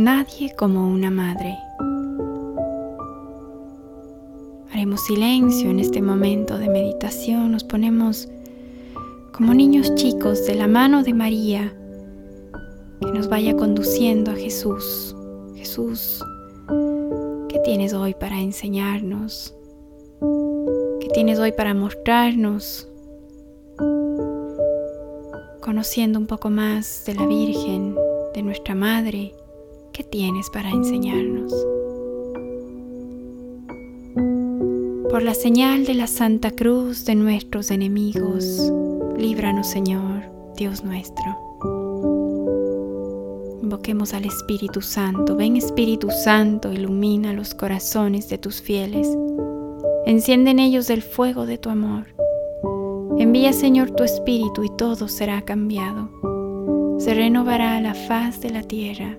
Nadie como una madre. Haremos silencio en este momento de meditación. Nos ponemos como niños chicos de la mano de María que nos vaya conduciendo a Jesús. Jesús, ¿qué tienes hoy para enseñarnos? ¿Qué tienes hoy para mostrarnos? Conociendo un poco más de la Virgen, de nuestra Madre, ¿qué tienes para enseñarnos? Por la señal de la Santa Cruz de nuestros enemigos, líbranos Señor, Dios nuestro. Invoquemos al Espíritu Santo. Ven Espíritu Santo, ilumina los corazones de tus fieles. Enciende en ellos el fuego de tu amor. Envía Señor tu Espíritu y todo será cambiado. Se renovará la faz de la tierra.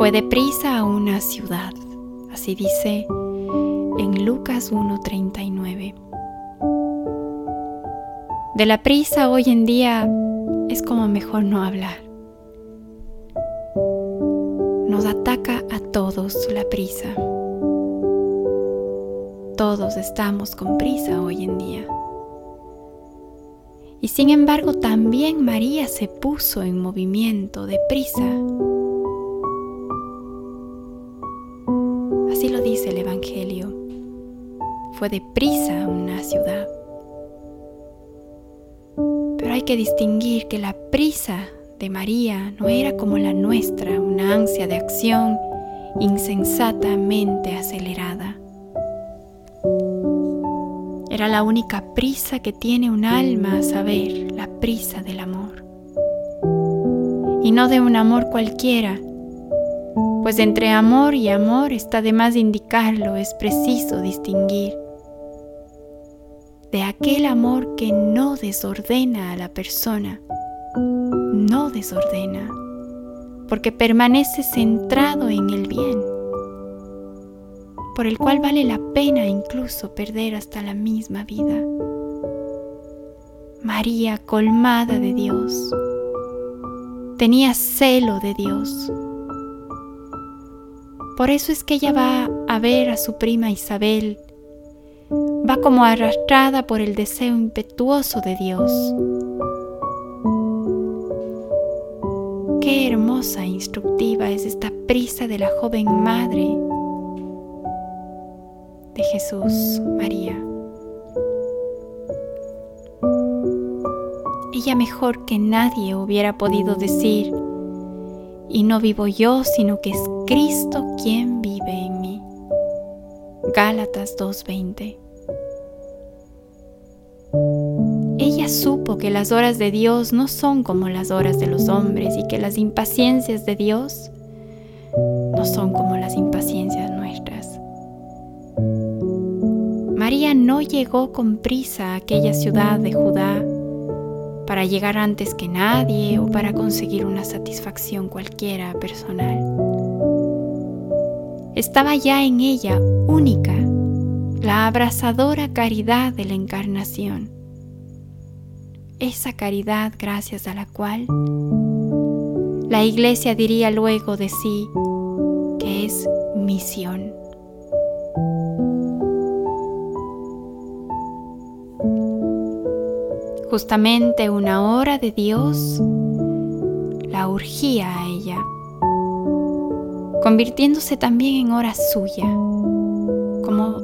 Fue deprisa a una ciudad, así dice en Lucas 1.39. De la prisa hoy en día es como mejor no hablar. Nos ataca a todos la prisa. Todos estamos con prisa hoy en día. Y sin embargo también María se puso en movimiento de prisa Así lo dice el Evangelio. Fue deprisa a una ciudad. Pero hay que distinguir que la prisa de María no era como la nuestra, una ansia de acción insensatamente acelerada. Era la única prisa que tiene un alma a saber, la prisa del amor. Y no de un amor cualquiera, pues entre amor y amor está de más indicarlo, es preciso distinguir de aquel amor que no desordena a la persona, no desordena, porque permanece centrado en el bien, por el cual vale la pena incluso perder hasta la misma vida. María, colmada de Dios, tenía celo de Dios, por eso es que ella va a ver a su prima Isabel, va como arrastrada por el deseo impetuoso de Dios. Qué hermosa e instructiva es esta prisa de la joven madre de Jesús, María. Ella mejor que nadie hubiera podido decir, y no vivo yo, sino que es Cristo quien vive en mí. Gálatas 2:20 Ella supo que las horas de Dios no son como las horas de los hombres y que las impaciencias de Dios no son como las impaciencias nuestras. María no llegó con prisa a aquella ciudad de Judá para llegar antes que nadie o para conseguir una satisfacción cualquiera personal. Estaba ya en ella única la abrasadora caridad de la encarnación, esa caridad gracias a la cual la iglesia diría luego de sí que es misión. Justamente una hora de Dios la urgía a ella, convirtiéndose también en hora suya, como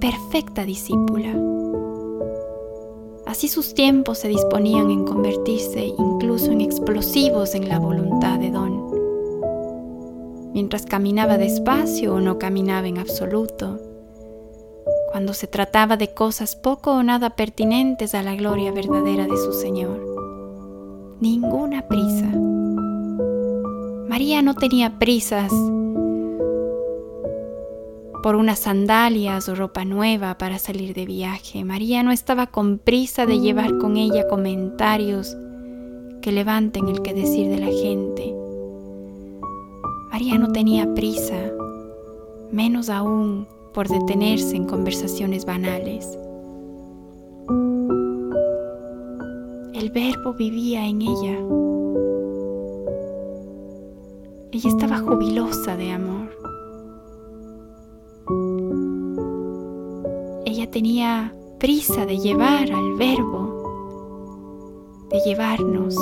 perfecta discípula. Así sus tiempos se disponían en convertirse incluso en explosivos en la voluntad de Don. Mientras caminaba despacio o no caminaba en absoluto, cuando se trataba de cosas poco o nada pertinentes a la gloria verdadera de su Señor. Ninguna prisa. María no tenía prisas por unas sandalias o ropa nueva para salir de viaje. María no estaba con prisa de llevar con ella comentarios que levanten el que decir de la gente. María no tenía prisa, menos aún por detenerse en conversaciones banales. El verbo vivía en ella. Ella estaba jubilosa de amor. Ella tenía prisa de llevar al verbo, de llevarnos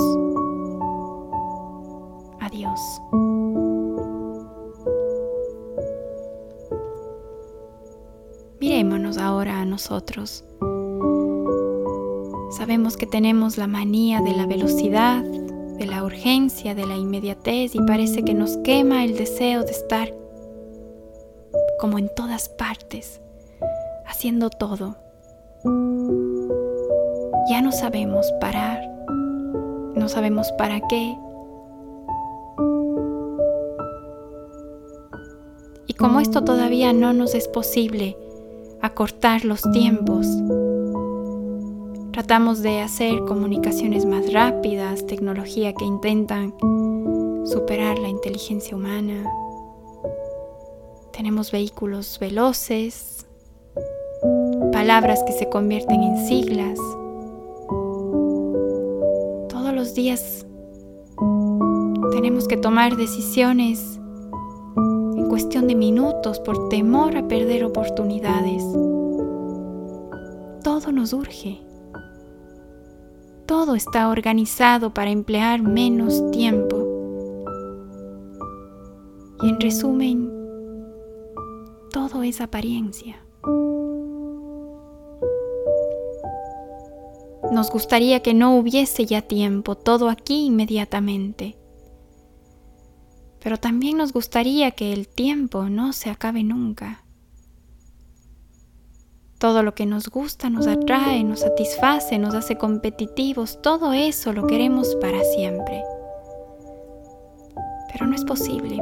a Dios. Mirémonos ahora a nosotros. Sabemos que tenemos la manía de la velocidad, urgencia, de la inmediatez y parece que nos quema el deseo de estar como en todas partes, haciendo todo. Ya no sabemos parar, no sabemos para qué. Y como esto todavía no nos es posible, acortar los tiempos. Tratamos de hacer comunicaciones más rápidas, tecnología que intentan superar la inteligencia humana. Tenemos vehículos veloces, palabras que se convierten en siglas. Todos los días tenemos que tomar decisiones cuestión de minutos por temor a perder oportunidades. Todo nos urge. Todo está organizado para emplear menos tiempo. Y en resumen, todo es apariencia. Nos gustaría que no hubiese ya tiempo, todo aquí inmediatamente pero también nos gustaría que el tiempo no se acabe nunca. Todo lo que nos gusta nos atrae, nos satisface, nos hace competitivos, todo eso lo queremos para siempre. Pero no es posible.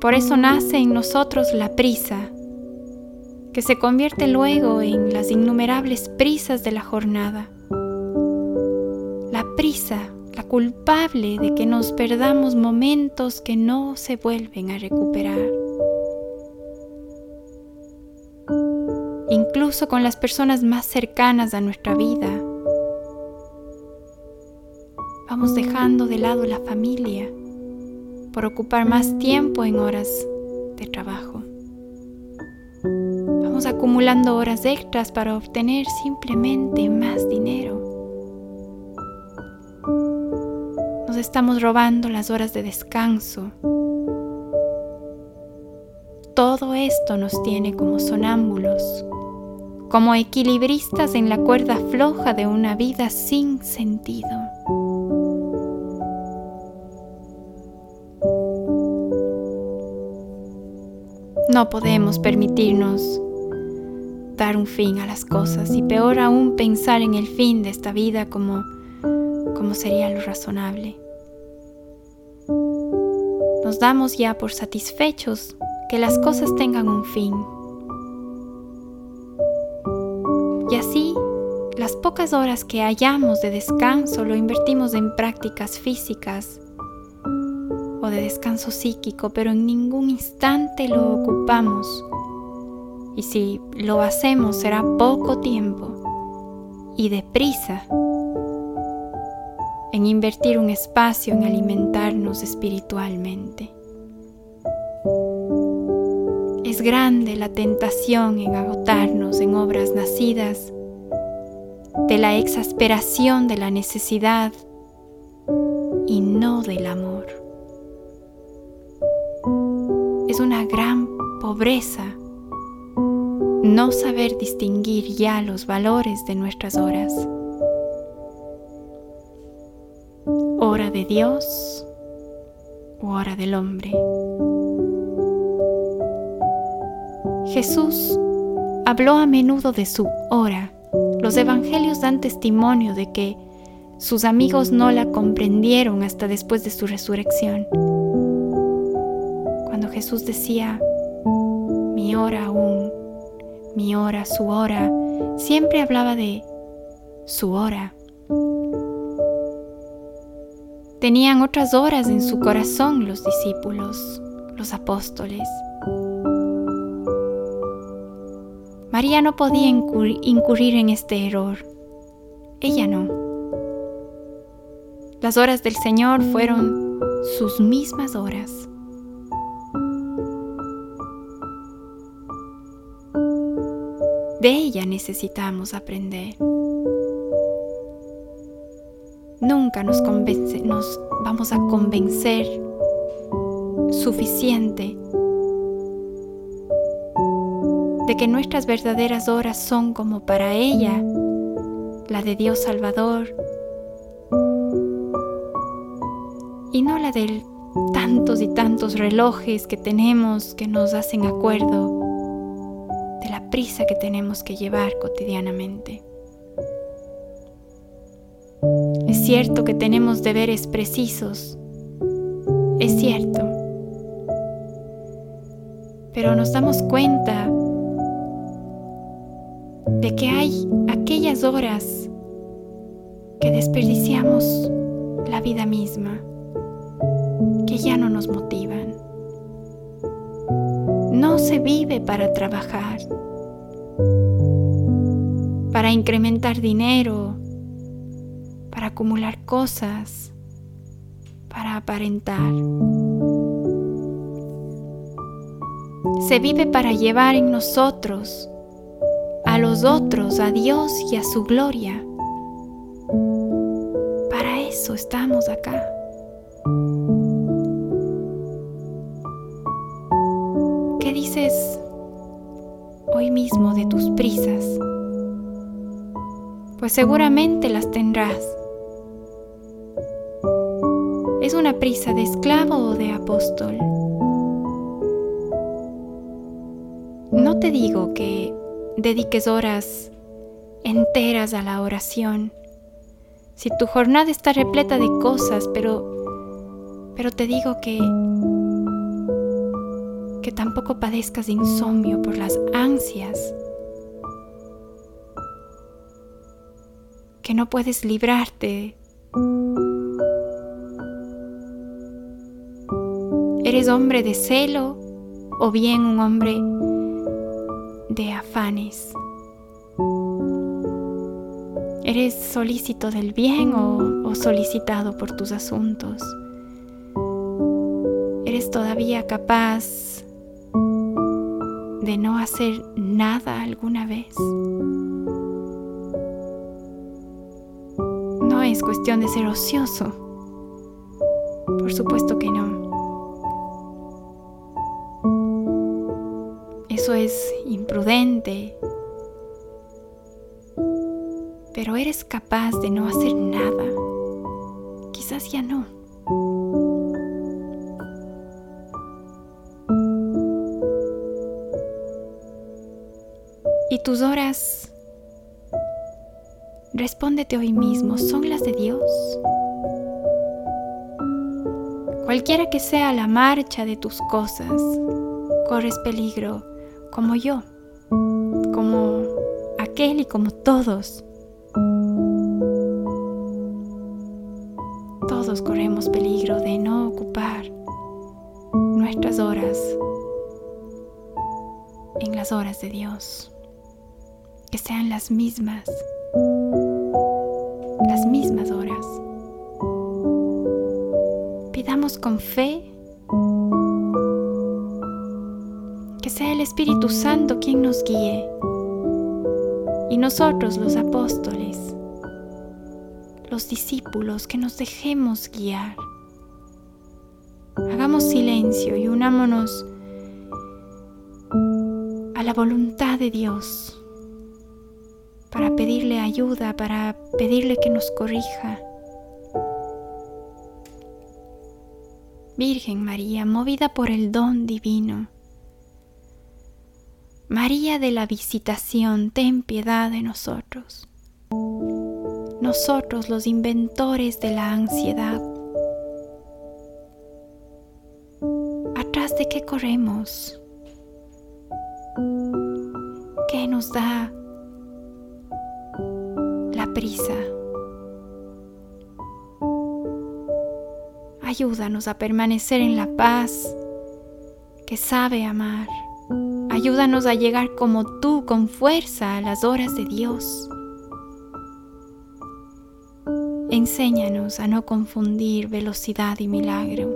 Por eso nace en nosotros la prisa, que se convierte luego en las innumerables prisas de la jornada. La prisa la culpable de que nos perdamos momentos que no se vuelven a recuperar. Incluso con las personas más cercanas a nuestra vida, vamos dejando de lado la familia por ocupar más tiempo en horas de trabajo. Vamos acumulando horas extras para obtener simplemente más dinero. estamos robando las horas de descanso. Todo esto nos tiene como sonámbulos, como equilibristas en la cuerda floja de una vida sin sentido. No podemos permitirnos dar un fin a las cosas y peor aún pensar en el fin de esta vida como, como sería lo razonable nos damos ya por satisfechos que las cosas tengan un fin. Pocas horas que hallamos de descanso lo invertimos en prácticas físicas o de descanso psíquico, pero en ningún instante lo ocupamos. Y si lo hacemos será poco tiempo y deprisa en invertir un espacio en alimentarnos espiritualmente. Es grande la tentación en agotarnos en obras nacidas de la exasperación de la necesidad y no del amor. Es una gran pobreza no saber distinguir ya los valores de nuestras horas. hora de Dios o hora del hombre. Jesús habló a menudo de su hora. Los evangelios dan testimonio de que sus amigos no la comprendieron hasta después de su resurrección. Cuando Jesús decía, mi hora aún, mi hora, su hora, siempre hablaba de su hora. Tenían otras horas en su corazón los discípulos, los apóstoles. María no podía incurrir en este error. Ella no. Las horas del Señor fueron sus mismas horas. De ella necesitamos aprender. Nunca nos, nos vamos a convencer suficiente de que nuestras verdaderas horas son como para ella, la de Dios Salvador, y no la de tantos y tantos relojes que tenemos que nos hacen acuerdo de la prisa que tenemos que llevar cotidianamente. Es cierto que tenemos deberes precisos, es cierto, pero nos damos cuenta de que hay aquellas horas que desperdiciamos la vida misma, que ya no nos motivan. No se vive para trabajar, para incrementar dinero, para acumular cosas, para aparentar. Se vive para llevar en nosotros los otros, a Dios y a su gloria. Para eso estamos acá. ¿Qué dices hoy mismo de tus prisas? Pues seguramente las tendrás. ¿Es una prisa de esclavo o de apóstol? No te digo que dediques horas enteras a la oración. Si tu jornada está repleta de cosas, pero pero te digo que que tampoco padezcas de insomnio por las ansias. Que no puedes librarte. ¿Eres hombre de celo o bien un hombre de afanes. ¿Eres solícito del bien o, solicitado por tus asuntos? ¿Eres todavía capaz de no hacer nada alguna vez? No es cuestión de ser ocioso. Por supuesto que no. Eso es imprudente. Pero eres capaz de no hacer nada. Quizás ya no. Y tus horas, respóndete hoy mismo, ¿son las de Dios? Cualquiera que sea la marcha de tus cosas, corres peligro como yo, como aquel y como todos. Todos corremos peligro de no ocupar nuestras horas en las horas de Dios, que sean las mismas, las mismas horas. Pidamos con fe sea el Espíritu Santo quien nos guíe. Y nosotros los apóstoles, los discípulos, que nos dejemos guiar. Hagamos silencio y unámonos a la voluntad de Dios para pedirle ayuda, para pedirle que nos corrija. Virgen María, movida por el don divino, María de la Visitación, ten piedad de nosotros. Nosotros los inventores de la ansiedad. ¿Atrás de qué corremos? ¿Qué nos da la prisa? Ayúdanos a permanecer en la paz que sabe amar. Ayúdanos a llegar como tú con fuerza a las horas de Dios. Enséñanos a no confundir velocidad y milagro.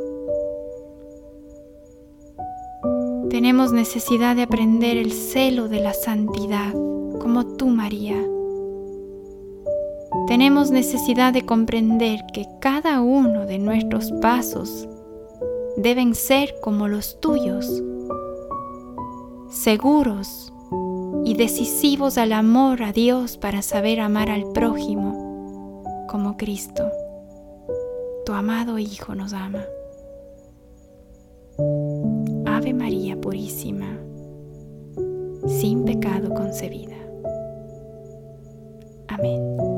Tenemos necesidad de aprender el celo de la santidad, como tú, María. Tenemos necesidad de comprender que cada uno de nuestros pasos deben ser como los tuyos seguros y decisivos al amor a Dios para saber amar al prójimo como Cristo, tu amado Hijo, nos ama. Ave María Purísima, sin pecado concebida. Amén.